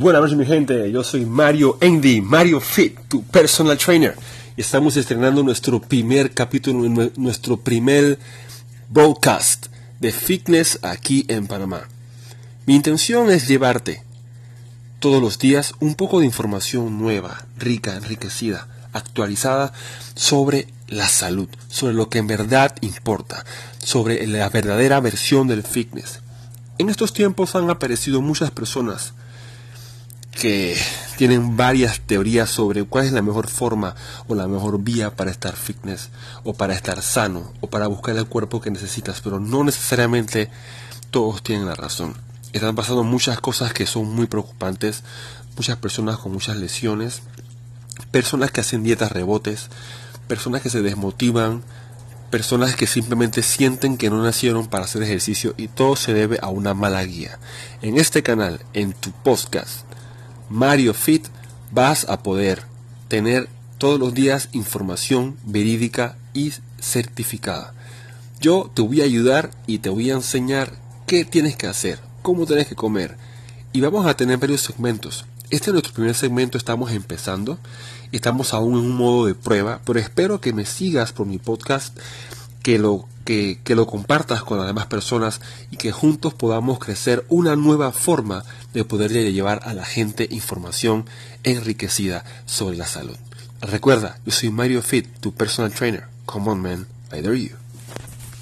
Buenas noches mi gente, yo soy Mario Andy, Mario Fit, tu personal trainer. Estamos estrenando nuestro primer capítulo, nuestro primer broadcast de fitness aquí en Panamá. Mi intención es llevarte todos los días un poco de información nueva, rica, enriquecida, actualizada sobre la salud, sobre lo que en verdad importa, sobre la verdadera versión del fitness. En estos tiempos han aparecido muchas personas que tienen varias teorías sobre cuál es la mejor forma o la mejor vía para estar fitness o para estar sano o para buscar el cuerpo que necesitas, pero no necesariamente todos tienen la razón. Están pasando muchas cosas que son muy preocupantes, muchas personas con muchas lesiones, personas que hacen dietas rebotes, personas que se desmotivan, personas que simplemente sienten que no nacieron para hacer ejercicio y todo se debe a una mala guía. En este canal, en tu podcast, Mario Fit, vas a poder tener todos los días información verídica y certificada. Yo te voy a ayudar y te voy a enseñar qué tienes que hacer, cómo tienes que comer. Y vamos a tener varios segmentos. Este es nuestro primer segmento, estamos empezando, estamos aún en un modo de prueba, pero espero que me sigas por mi podcast, que lo, que, lo compartas con las demás personas y que juntos podamos crecer una nueva forma de poderle llevar a la gente información enriquecida sobre la salud. Recuerda, yo soy Mario Fit, tu personal trainer. Come on man, I dare you.